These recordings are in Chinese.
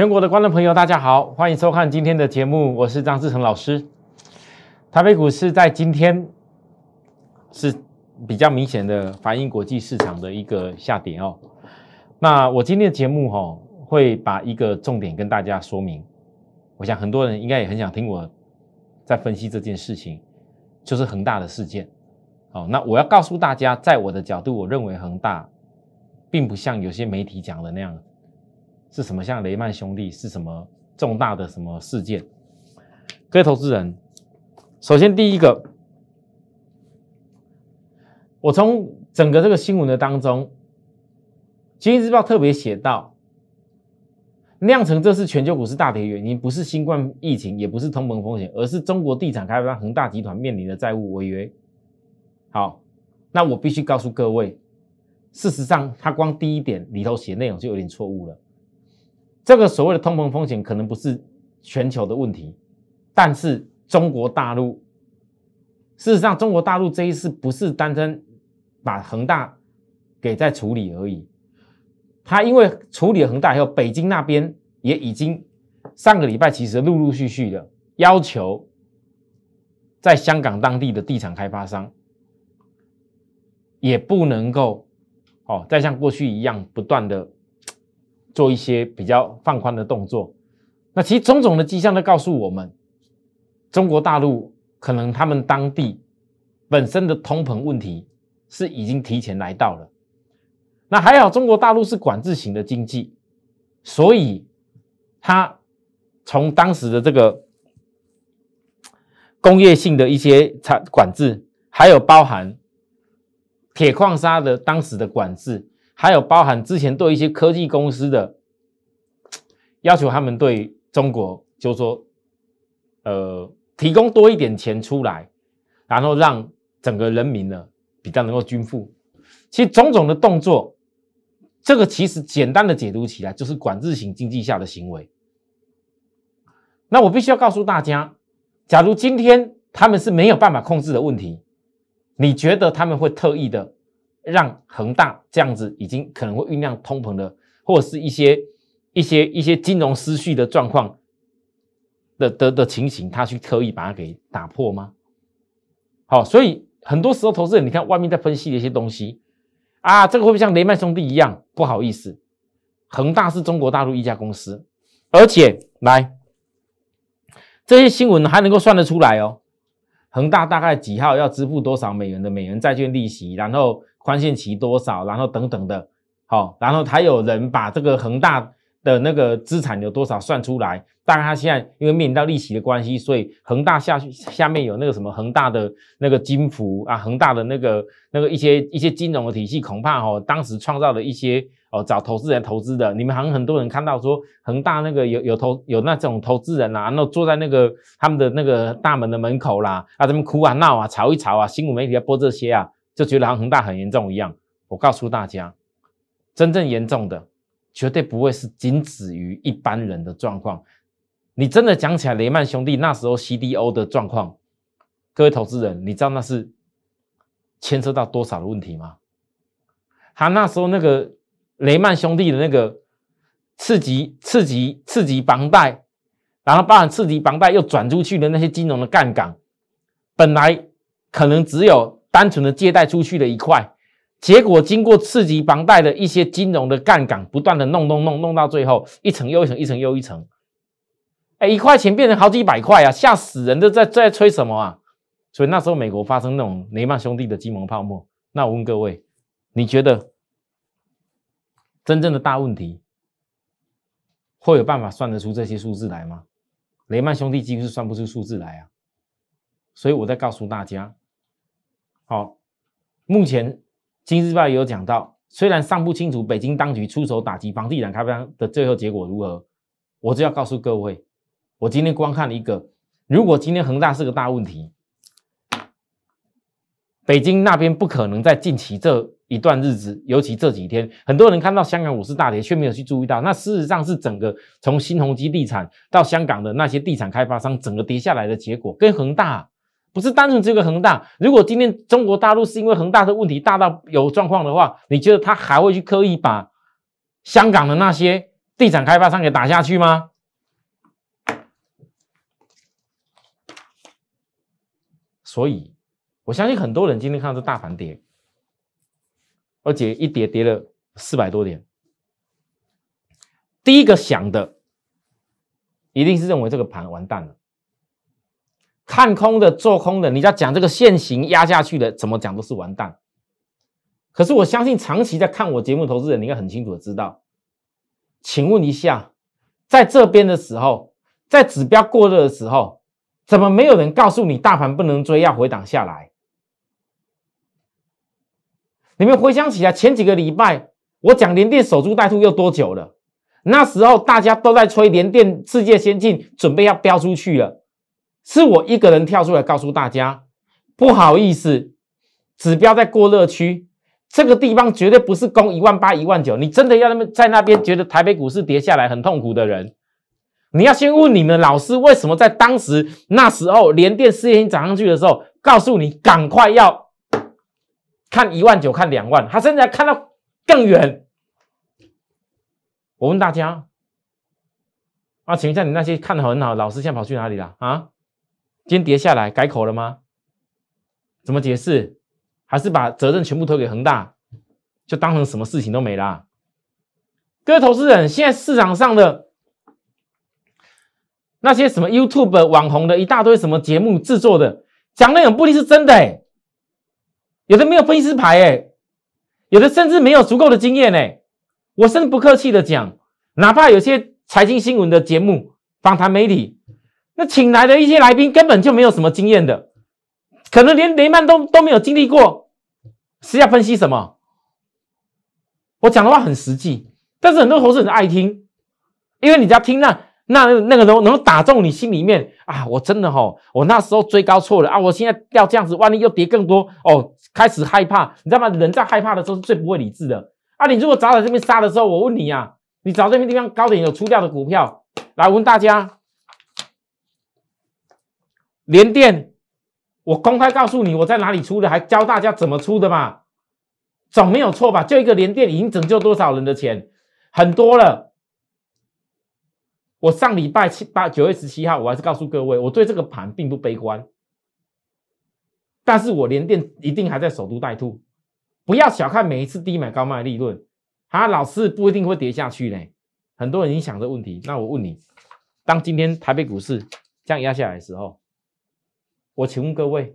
全国的观众朋友，大家好，欢迎收看今天的节目，我是张志成老师。台北股市在今天是比较明显的反映国际市场的一个下跌哦。那我今天的节目哈，会把一个重点跟大家说明。我想很多人应该也很想听我在分析这件事情，就是恒大的事件。哦，那我要告诉大家，在我的角度，我认为恒大并不像有些媒体讲的那样，是什么像雷曼兄弟是什么重大的什么事件。各位投资人，首先第一个，我从整个这个新闻的当中，《经济日报》特别写到，酿成这次全球股市大跌原因，不是新冠疫情，也不是通膨风险，而是中国地产开发商恒大集团面临的债务违约。好，那我必须告诉各位，事实上，他光第一点里头写内容就有点错误了。这个所谓的通膨风险可能不是全球的问题，但是中国大陆，事实上，中国大陆这一次不是单单把恒大给在处理而已，他因为处理了恒大以后，北京那边也已经上个礼拜其实陆陆续续的要求，在香港当地的地产开发商。也不能够哦，再像过去一样不断的做一些比较放宽的动作。那其实种种的迹象都告诉我们，中国大陆可能他们当地本身的通膨问题是已经提前来到了。那还好，中国大陆是管制型的经济，所以它从当时的这个工业性的一些产管制，还有包含。铁矿砂的当时的管制，还有包含之前对一些科技公司的要求，他们对中国就说，呃，提供多一点钱出来，然后让整个人民呢比较能够均富。其实种种的动作，这个其实简单的解读起来就是管制型经济下的行为。那我必须要告诉大家，假如今天他们是没有办法控制的问题。你觉得他们会特意的让恒大这样子已经可能会酝酿通膨的，或者是一些一些一些金融失序的状况的的的情形，他去特意把它给打破吗？好，所以很多时候投资人，你看外面在分析的一些东西啊，这个会不会像雷曼兄弟一样？不好意思，恒大是中国大陆一家公司，而且来这些新闻还能够算得出来哦。恒大大概几号要支付多少美元的美元债券利息，然后宽限期多少，然后等等的，好，然后还有人把这个恒大的那个资产有多少算出来。大概他现在因为面临到利息的关系，所以恒大下去下面有那个什么恒大的那个金服啊，恒大的那个那个一些一些金融的体系，恐怕哦当时创造了一些。哦，找投资人投资的，你们好像很多人看到说恒大那个有有投有那种投资人啊，然后坐在那个他们的那个大门的门口啦，啊，他们哭啊闹啊吵一吵啊，新闻媒体要播这些啊，就觉得像恒大很严重一样。我告诉大家，真正严重的绝对不会是仅止于一般人的状况。你真的讲起来，雷曼兄弟那时候 CDO 的状况，各位投资人，你知道那是牵涉到多少的问题吗？他那时候那个。雷曼兄弟的那个次级、次级、次级房贷，然后包含次级房贷又转出去的那些金融的杠杆，本来可能只有单纯的借贷出去的一块，结果经过刺激房贷的一些金融的杠杆，不断的弄弄弄弄到最后一层又一层，一层又一层，哎，一块钱变成好几百块啊，吓死人！都在在吹什么啊？所以那时候美国发生那种雷曼兄弟的金融泡沫，那我问各位，你觉得？真正的大问题，会有办法算得出这些数字来吗？雷曼兄弟几乎是算不出数字来啊！所以我在告诉大家，好，目前《今日报》也有讲到，虽然尚不清楚北京当局出手打击房地产开发商的最后结果如何，我就要告诉各位，我今天观看一个，如果今天恒大是个大问题，北京那边不可能在近期这。一段日子，尤其这几天，很多人看到香港股市大跌，却没有去注意到，那事实上是整个从新鸿基地产到香港的那些地产开发商，整个跌下来的结果，跟恒大不是单纯这个恒大。如果今天中国大陆是因为恒大的问题大到有状况的话，你觉得他还会去刻意把香港的那些地产开发商给打下去吗？所以，我相信很多人今天看到这大盘跌，而且一跌跌了四百多点，第一个想的一定是认为这个盘完蛋了。看空的、做空的，你在讲这个现行压下去的，怎么讲都是完蛋。可是我相信长期在看我节目投资人，你应该很清楚的知道。请问一下，在这边的时候，在指标过热的时候，怎么没有人告诉你大盘不能追，要回档下来？你们回想起来，前几个礼拜我讲联电守株待兔又多久了？那时候大家都在吹联电世界先进，准备要飙出去了。是我一个人跳出来告诉大家，不好意思，指标在过热区，这个地方绝对不是攻一万八、一万九。你真的要那么在那边觉得台北股市跌下来很痛苦的人，你要先问你们老师，为什么在当时那时候连电事业涨上去的时候，告诉你赶快要看一万九、看两万，他现在看到更远。我问大家，啊，请问一下，你那些看的很好老师，现在跑去哪里了啊？今天跌下来改口了吗？怎么解释？还是把责任全部推给恒大，就当成什么事情都没啦？各位投资人，现在市场上的那些什么 YouTube 网红的一大堆什么节目制作的，讲的很不一定是真的哎，有的没有分析师牌哎，有的甚至没有足够的经验哎。我甚至不客气的讲，哪怕有些财经新闻的节目访谈媒体。那请来的一些来宾根本就没有什么经验的，可能连雷曼都都没有经历过，是要分析什么？我讲的话很实际，但是很多投资人爱听，因为你只要听那那那个能能打中你心里面啊！我真的哈，我那时候追高错了啊！我现在要这样子，万一又跌更多哦，开始害怕，你知道吗？人在害怕的时候是最不会理智的啊！你如果早在这边杀的时候，我问你啊，你找这边地方高点有出掉的股票，来问大家。连电，我公开告诉你我在哪里出的，还教大家怎么出的嘛，总没有错吧？就一个连电已经拯救多少人的钱，很多了。我上礼拜七八九月十七号，我还是告诉各位，我对这个盘并不悲观，但是我连电一定还在守株待兔，不要小看每一次低买高卖利润，啊，老是不一定会跌下去呢。很多人已经想这问题，那我问你，当今天台北股市这样压下来的时候，我请问各位，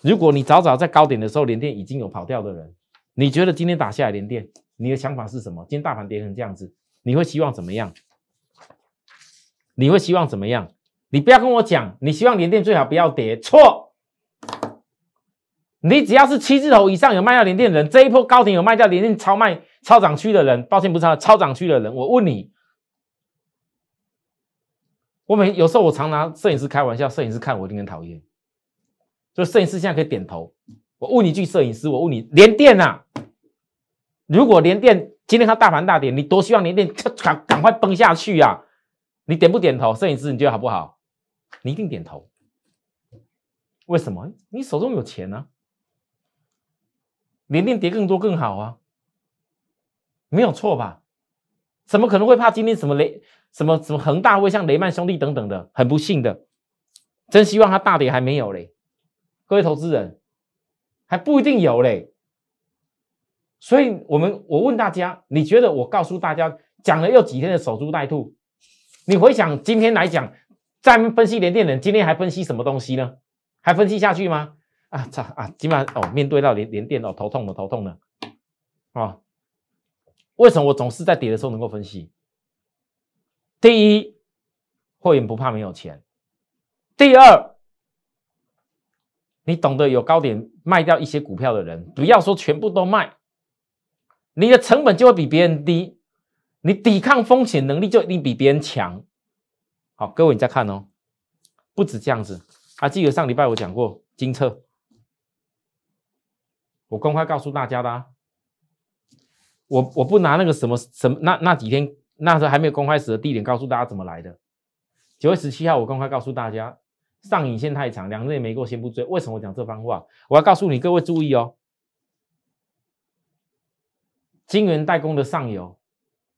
如果你早早在高点的时候连电已经有跑掉的人，你觉得今天打下来连电，你的想法是什么？今天大盘跌成这样子，你会希望怎么样？你会希望怎么样？你不要跟我讲，你希望连电最好不要跌，错。你只要是七字头以上有卖掉连电的人，这一波高点有卖掉连电超卖超涨区的人，抱歉不是超超涨区的人，我问你。我每有时候我常拿摄影师开玩笑，摄影师看我一定很讨厌。所以摄影师现在可以点头。我问你一句，摄影师，我问你，连电呐？如果连电今天它大盘大跌，你多希望连电赶赶快崩下去呀？你点不点头？摄影师，你觉得好不好？你一定点头。为什么？你手中有钱呢？连电跌更多更好啊，没有错吧？怎么可能会怕今天什么雷什么什么恒大会像雷曼兄弟等等的？很不幸的，真希望它大跌还没有嘞。各位投资人还不一定有嘞，所以我们我问大家，你觉得我告诉大家讲了又几天的守株待兔？你回想今天来讲，在分析联电人，今天还分析什么东西呢？还分析下去吗？啊操啊！今晚哦，面对到联联电哦，头痛的头痛的啊！为什么我总是在跌的时候能够分析？第一，会员不怕没有钱；第二。你懂得有高点卖掉一些股票的人，不要说全部都卖，你的成本就会比别人低，你抵抗风险能力就一定比别人强。好，各位你再看哦，不止这样子，还记得上礼拜我讲过金策，我公开告诉大家的，啊，我我不拿那个什么什么那那几天那时候还没有公开时的地点告诉大家怎么来的，九月十七号我公开告诉大家。上影线太长，两日也没够，先不追。为什么我讲这番话？我要告诉你，各位注意哦。金源代工的上游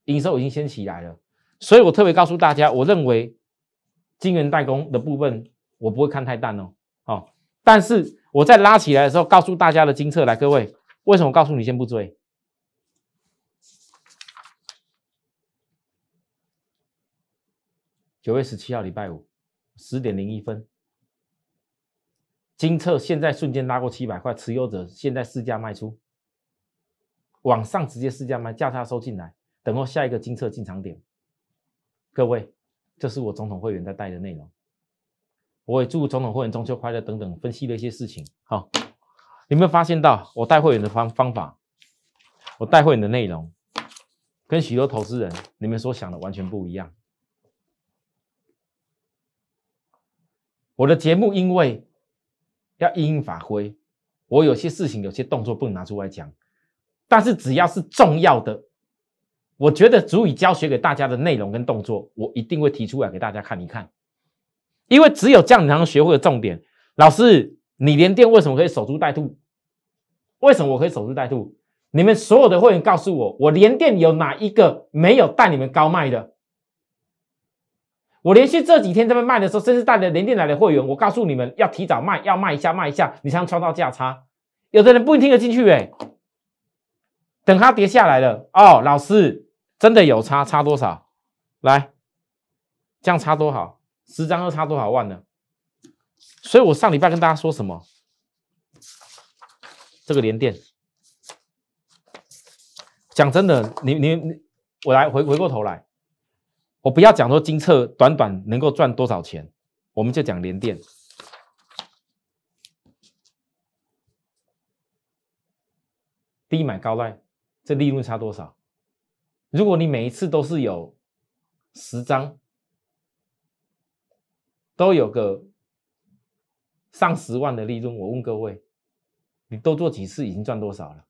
营收已经先起来了，所以我特别告诉大家，我认为晶圆代工的部分我不会看太淡哦。哦，但是我在拉起来的时候，告诉大家的金策来，各位，为什么告诉你先不追？九月十七号礼拜五十点零一分，金策现在瞬间拉过七百块，持有者现在市价卖出，往上直接市价卖，价差收进来，等候下一个金策进场点。各位，这是我总统会员在带的内容。我也祝总统会员中秋快乐等等，分析了一些事情。好，有没有发现到我带会员的方方法？我带会员的内容，跟许多投资人你们所想的完全不一样。我的节目因为要因应法规，我有些事情、有些动作不能拿出来讲，但是只要是重要的。我觉得足以教学给大家的内容跟动作，我一定会提出来给大家看一看，因为只有这样才能学会的重点。老师，你连电为什么可以守株待兔？为什么我可以守株待兔？你们所有的会员告诉我，我连电有哪一个没有带你们高卖的？我连续这几天在卖的时候，甚至带着连电来的会员，我告诉你们要提早卖，要卖一下，卖一下，你才能创造价差。有的人不一定听得进去，哎，等它跌下来了，哦，老师。真的有差，差多少？来，这样差多少？十张又差多少万呢？所以我上礼拜跟大家说什么？这个连电，讲真的，你你你，我来回回过头来，我不要讲说金策短短能够赚多少钱，我们就讲连电，低买高卖，这利润差多少？如果你每一次都是有十张，都有个上十万的利润，我问各位，你多做几次已经赚多少了？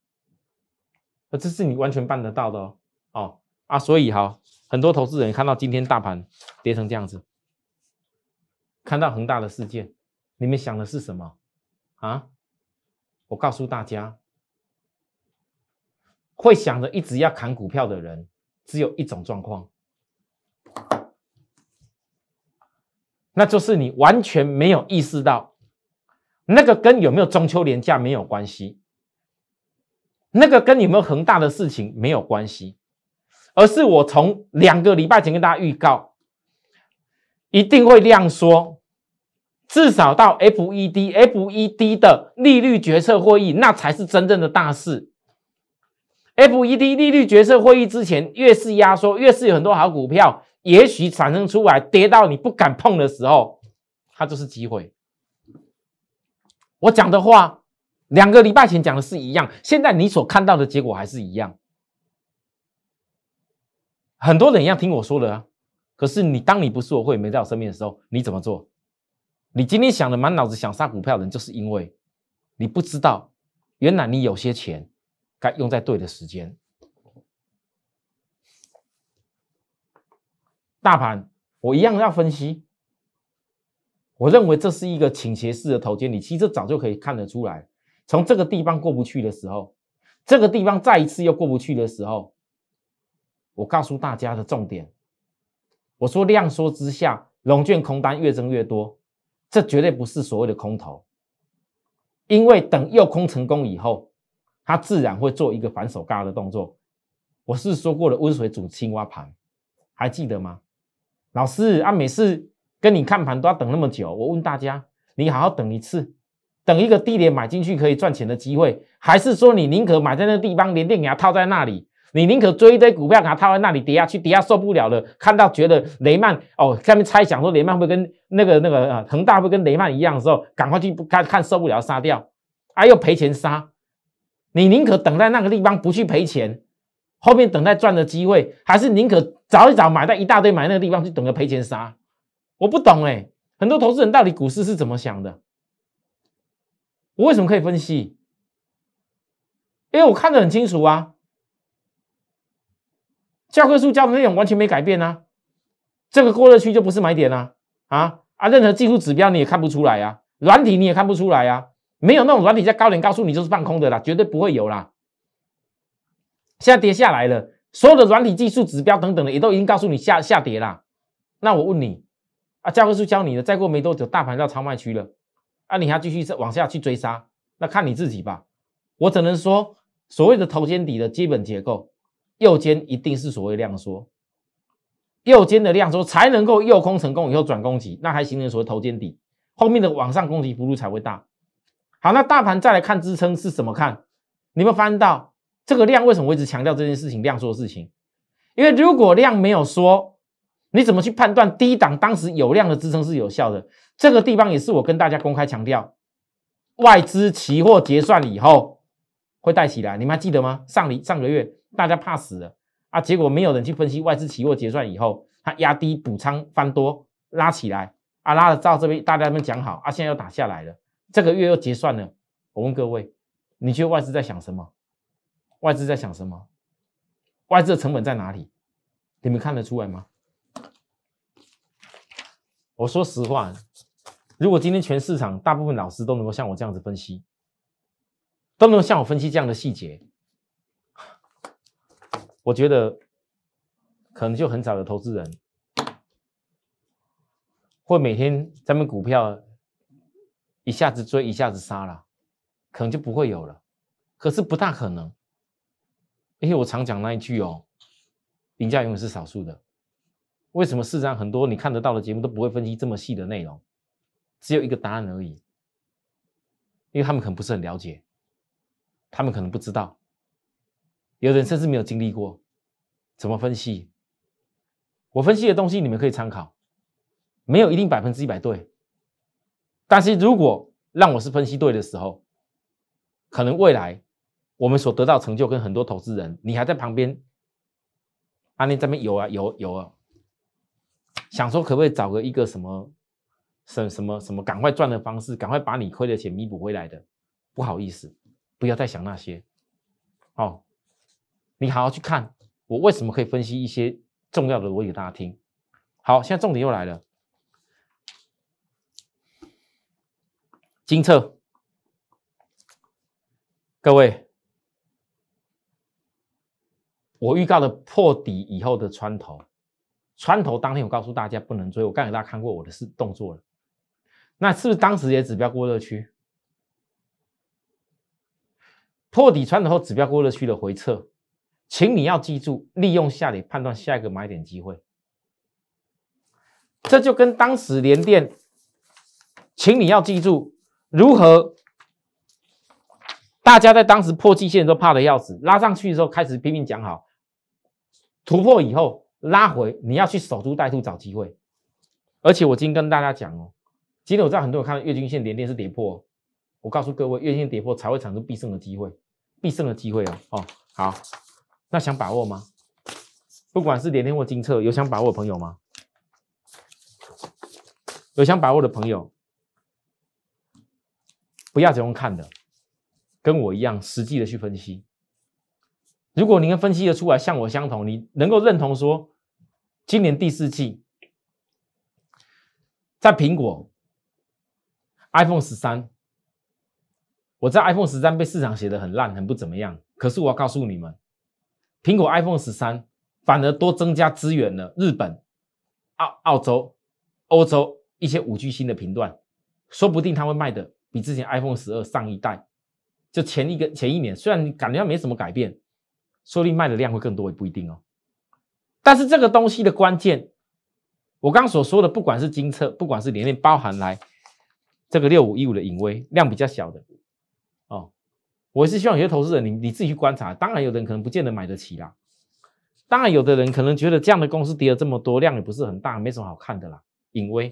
那这是你完全办得到的哦。哦啊，所以哈，很多投资人看到今天大盘跌成这样子，看到恒大的事件，你们想的是什么啊？我告诉大家，会想着一直要砍股票的人。只有一种状况，那就是你完全没有意识到，那个跟有没有中秋连假没有关系，那个跟有没有恒大的事情没有关系，而是我从两个礼拜前跟大家预告，一定会量缩，至少到 FED，FED 的利率决策会议，那才是真正的大事。F E D 利率决策会议之前，越是压缩，越是有很多好股票，也许产生出来跌到你不敢碰的时候，它就是机会。我讲的话，两个礼拜前讲的是一样，现在你所看到的结果还是一样。很多人一样听我说的啊，可是你当你不是我会没在我身边的时候，你怎么做？你今天想的满脑子想杀股票的人，就是因为你不知道，原来你有些钱。该用在对的时间。大盘我一样要分析。我认为这是一个倾斜式的头肩，你其实早就可以看得出来。从这个地方过不去的时候，这个地方再一次又过不去的时候，我告诉大家的重点，我说量缩之下，龙卷空单越增越多，这绝对不是所谓的空头，因为等诱空成功以后。它自然会做一个反手嘎的动作。我是说过的温水煮青蛙盘，还记得吗？老师啊，每次跟你看盘都要等那么久。我问大家，你好好等一次，等一个低点买进去可以赚钱的机会，还是说你宁可买在那地方，连电给它套在那里？你宁可追一堆股票给它套在那里跌下去，跌下受不了了，看到觉得雷曼哦，下面猜想说雷曼会跟那个那个呃恒大会跟雷曼一样的时候，赶快去看看受不了杀掉，啊又赔钱杀。你宁可等在那个地方不去赔钱，后面等待赚的机会，还是宁可早一早买在一大堆买那个地方去等着赔钱杀？我不懂哎，很多投资人到底股市是怎么想的？我为什么可以分析？因为我看得很清楚啊，教科书教的内容完全没改变啊，这个过热区就不是买点啊啊啊！任何技术指标你也看不出来呀，软体你也看不出来呀。没有那种软体在高点告诉你就是放空的啦，绝对不会有啦。现在跌下来了，所有的软体技术指标等等的也都已经告诉你下下跌啦。那我问你啊，教科书教你的，再过没多久大盘到超卖区了，啊，你还继续往下去追杀，那看你自己吧。我只能说，所谓的头肩底的基本结构，右肩一定是所谓量缩，右肩的量缩才能够右空成功以后转攻击，那还形成所谓头肩底，后面的往上攻击幅度才会大。好，那大盘再来看支撑是怎么看？你们翻到这个量为什么我一直强调这件事情量缩的事情？因为如果量没有缩，你怎么去判断低档当时有量的支撑是有效的？这个地方也是我跟大家公开强调，外资期货结算以后。会带起来，你们还记得吗？上里上个月大家怕死了啊，结果没有人去分析外资期货结算以后，它压低补仓翻多拉起来啊，拉了到这边大家们讲好啊，现在又打下来了，这个月又结算了。我问各位，你觉得外资在想什么？外资在想什么？外资的成本在哪里？你们看得出来吗？我说实话，如果今天全市场大部分老师都能够像我这样子分析。都能够像我分析这样的细节，我觉得可能就很少有投资人会每天咱们股票一下子追一下子杀了，可能就不会有了。可是不大可能，因为我常讲那一句哦，赢家永远是少数的。为什么市场很多你看得到的节目都不会分析这么细的内容？只有一个答案而已，因为他们可能不是很了解。他们可能不知道，有人甚至没有经历过，怎么分析？我分析的东西你们可以参考，没有一定百分之一百对。但是如果让我是分析对的时候，可能未来我们所得到成就跟很多投资人，你还在旁边，啊，你这边有啊有有啊，想说可不可以找个一个什么什什么什么赶快赚的方式，赶快把你亏的钱弥补回来的，不好意思。不要再想那些，哦，你好好去看我为什么可以分析一些重要的逻辑给大家听。好，现在重点又来了，金策，各位，我预告的破底以后的穿头，穿头当天我告诉大家不能追，我刚给大家看过我的是动作了，那是不是当时也指标过热区？破底穿头后，指标过热区的回撤，请你要记住，利用下跌判断下一个买点机会。这就跟当时连电，请你要记住，如何大家在当时破季线都怕的要死，拉上去的时候开始拼命讲好，突破以后拉回，你要去守株待兔找机会。而且我今天跟大家讲哦，今天我知道很多人看到月均线连电是跌破，我告诉各位，月均线跌破才会产生必胜的机会。必胜的机会哦哦好，那想把握吗？不管是联电或金策，有想把握的朋友吗？有想把握的朋友，不要只用看的，跟我一样实际的去分析。如果您分析的出来像我相同，你能够认同说，今年第四季在苹果 iPhone 十三。我知道 iPhone 十三被市场写的很烂，很不怎么样。可是我要告诉你们，苹果 iPhone 十三反而多增加资源了日本、澳澳洲、欧洲一些五 G 新的频段，说不定它会卖的比之前 iPhone 十二上一代就前一个前一年，虽然感觉没什么改变，说不定卖的量会更多也不一定哦。但是这个东西的关键，我刚所说的，不管是金策，不管是连连包含来这个六五一五的隐微量比较小的。我是希望有些投资人，你你自己去观察。当然，有的人可能不见得买得起啦。当然，有的人可能觉得这样的公司跌了这么多，量也不是很大，没什么好看的啦。隐微，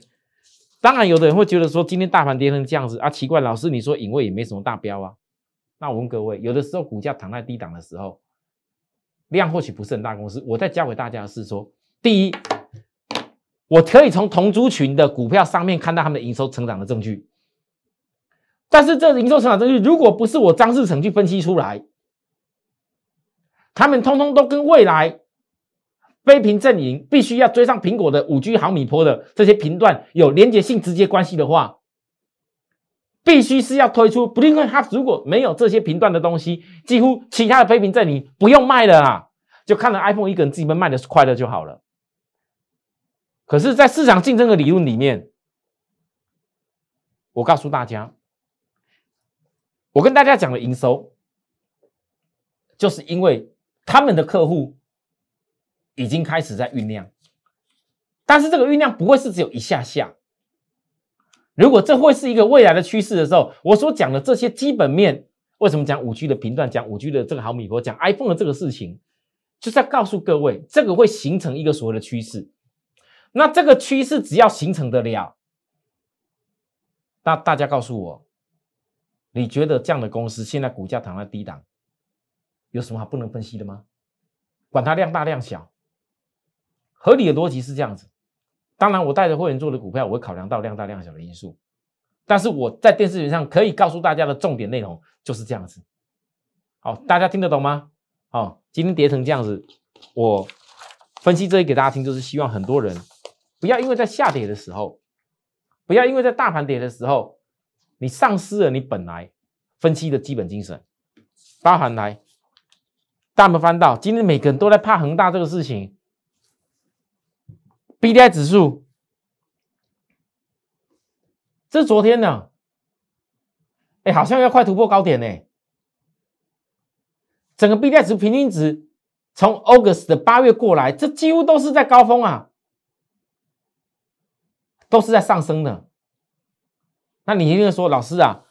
当然，有的人会觉得说，今天大盘跌成这样子啊，奇怪，老师你说隐微也没什么大标啊。那我问各位，有的时候股价躺在低档的时候，量或许不是很大公司。我再教给大家的是说，第一，我可以从同族群的股票上面看到他们的营收成长的证据。但是这营收成长证据，如果不是我张志成去分析出来，他们通通都跟未来非屏阵营必须要追上苹果的五 G 毫米波的这些频段有连接性直接关系的话，必须是要推出。不因为它如果没有这些频段的东西，几乎其他的非屏阵营不用卖了啊。就看着 iPhone 一个人自己卖的是快乐就好了。可是，在市场竞争的理论里面，我告诉大家，我跟大家讲的营收，就是因为他们的客户已经开始在酝酿，但是这个酝酿不会是只有一下下。如果这会是一个未来的趋势的时候，我所讲的这些基本面，为什么讲五 G 的频段，讲五 G 的这个毫米波，讲 iPhone 的这个事情，就是要告诉各位，这个会形成一个所谓的趋势。那这个趋势只要形成得了，那大家告诉我，你觉得这样的公司现在股价躺在低档，有什么好不能分析的吗？管它量大量小，合理的逻辑是这样子。当然，我带着会员做的股票，我会考量到量大量小的因素。但是我在电视上可以告诉大家的重点内容就是这样子。好，大家听得懂吗？好，今天跌成这样子，我分析这些给大家听，就是希望很多人。不要因为在下跌的时候，不要因为在大盘跌的时候，你丧失了你本来分析的基本精神。大盘来，大盘翻到今天，每个人都在怕恒大这个事情。B D I 指数，这是昨天呢，哎，好像要快突破高点呢。整个 B D I 指数平均值从 August 的八月过来，这几乎都是在高峰啊。都是在上升的，那你一定说老师啊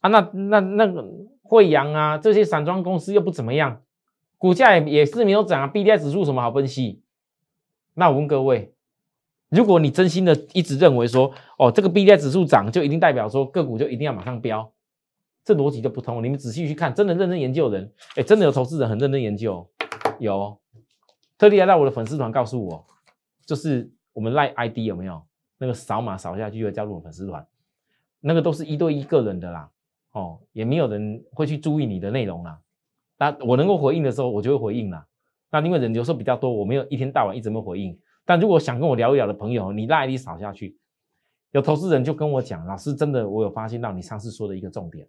啊，那那那个惠阳啊，这些散装公司又不怎么样，股价也也是没有涨啊，B D I 指数什么好分析？那我问各位，如果你真心的一直认为说，哦，这个 B D I 指数涨就一定代表说个股就一定要马上飙，这逻辑就不通。你们仔细去看，真的认真研究人，哎，真的有投资人很认真研究，有特地来到我的粉丝团告诉我，就是我们赖 I D 有没有？那个扫码扫下去就加入我粉丝团，那个都是一对一个人的啦，哦，也没有人会去注意你的内容啦。那我能够回应的时候，我就会回应啦。那因为人有时候比较多，我没有一天到晚一直没回应。但如果想跟我聊一聊的朋友，你赖你扫下去，有投资人就跟我讲，老师真的，我有发现到你上次说的一个重点，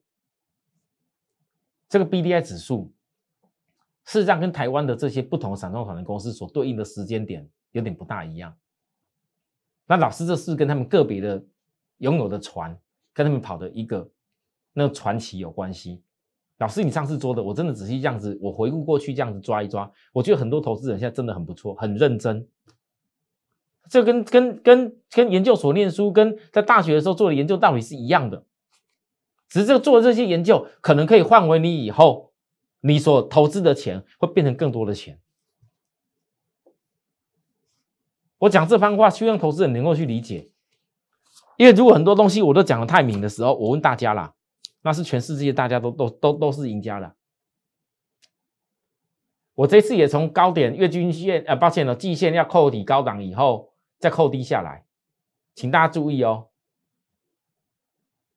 这个 B D I 指数，事实上跟台湾的这些不同散装船的公司所对应的时间点有点不大一样。那老师，这是跟他们个别的拥有的船，跟他们跑的一个那个传奇有关系。老师，你上次做的，我真的仔细这样子，我回顾过去这样子抓一抓，我觉得很多投资人现在真的很不错，很认真。这跟跟跟跟研究所念书，跟在大学的时候做的研究道理是一样的，只是这做的这些研究，可能可以换回你以后你所投资的钱会变成更多的钱。我讲这番话，希望投资人能够去理解。因为如果很多东西我都讲的太明的时候，我问大家啦，那是全世界大家都都都都是赢家了。我这次也从高点月均线，呃，抱歉了，季线要扣底高档以后再扣低下来，请大家注意哦。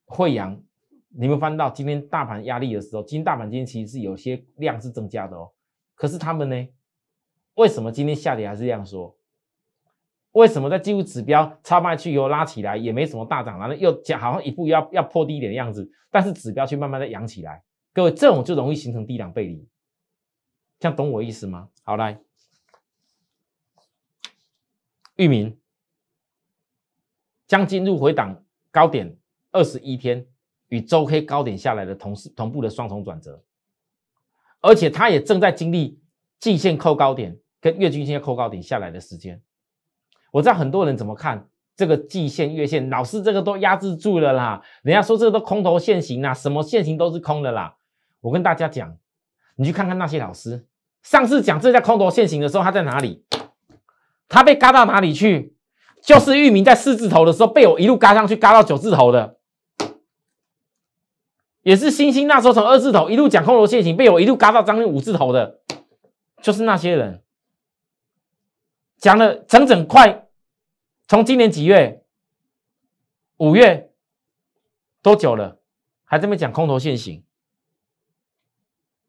惠阳，你们翻到今天大盘压力的时候，今天大盘今天其实是有些量是增加的哦。可是他们呢，为什么今天下跌还是这样说？为什么在技术指标超卖区以后拉起来也没什么大涨，然后又讲好像一步要要破低点的样子，但是指标却慢慢的扬起来，各位这种就容易形成低档背离，这样懂我意思吗？好来，域名将进入回档高点二十一天与周 K 高点下来的同时同步的双重转折，而且它也正在经历季线扣高点跟月均线扣高点下来的时间。我知道很多人怎么看这个季线、月线，老师这个都压制住了啦。人家说这个都空头现行啊，什么现行都是空的啦。我跟大家讲，你去看看那些老师，上次讲这叫空头现行的时候，他在哪里？他被嘎到哪里去？就是域名在四字头的时候，被我一路嘎上去，嘎到九字头的，也是星星那时候从二字头一路讲空头现行，被我一路嘎到将近五字头的，就是那些人讲了整整快。从今年几月？五月多久了？还在那讲空头现行？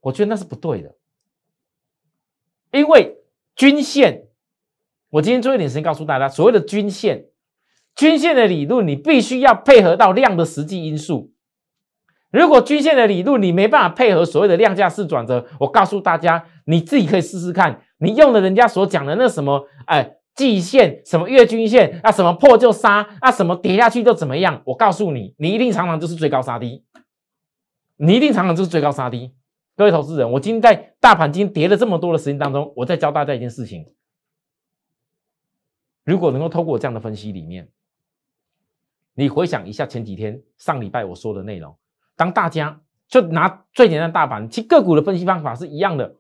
我觉得那是不对的，因为均线，我今天做一点时间告诉大家，所谓的均线，均线的理论你必须要配合到量的实际因素。如果均线的理论你没办法配合所谓的量价式转折，我告诉大家，你自己可以试试看，你用了人家所讲的那什么，哎，季线什么月均线啊，什么破就杀啊，什么跌下去就怎么样？我告诉你，你一定常常就是追高杀低，你一定常常就是追高杀低。各位投资人，我今天在大盘今天跌了这么多的时间当中，我在教大家一件事情：如果能够透过这样的分析里面，你回想一下前几天上礼拜我说的内容，当大家就拿最简单的大盘，其个股的分析方法是一样的。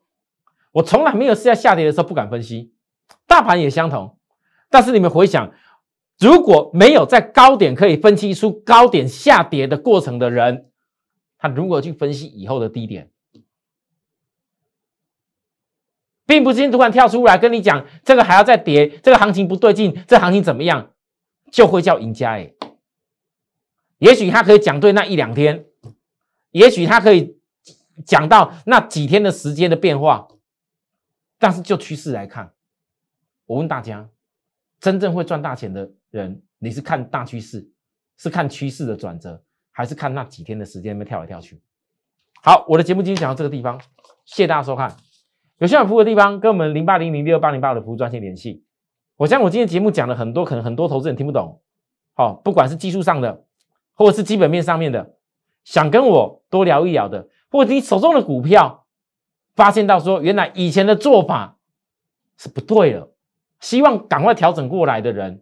我从来没有是在下跌的时候不敢分析，大盘也相同。但是你们回想，如果没有在高点可以分析出高点下跌的过程的人，他如何去分析以后的低点？并不是突然跳出来跟你讲这个还要再跌，这个行情不对劲，这行情怎么样，就会叫赢家哎。也许他可以讲对那一两天，也许他可以讲到那几天的时间的变化。但是就趋势来看，我问大家，真正会赚大钱的人，你是看大趋势，是看趋势的转折，还是看那几天的时间那边跳来跳去？好，我的节目今天讲到这个地方，谢谢大家收看。有需要服务的地方，跟我们零八零零六八零八的服务专线联系。我相信我今天节目讲了很多，可能很多投资人听不懂。好，不管是技术上的，或者是基本面上面的，想跟我多聊一聊的，或者你手中的股票。发现到说，原来以前的做法是不对了，希望赶快调整过来的人，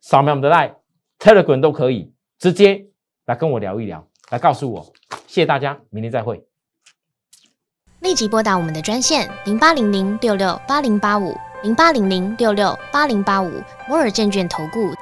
扫描我们的 line、Telegram 都可以直接来跟我聊一聊，来告诉我。谢谢大家，明天再会。立即拨打我们的专线零八零零六六八零八五。零八零零六六八零八五摩尔证券投顾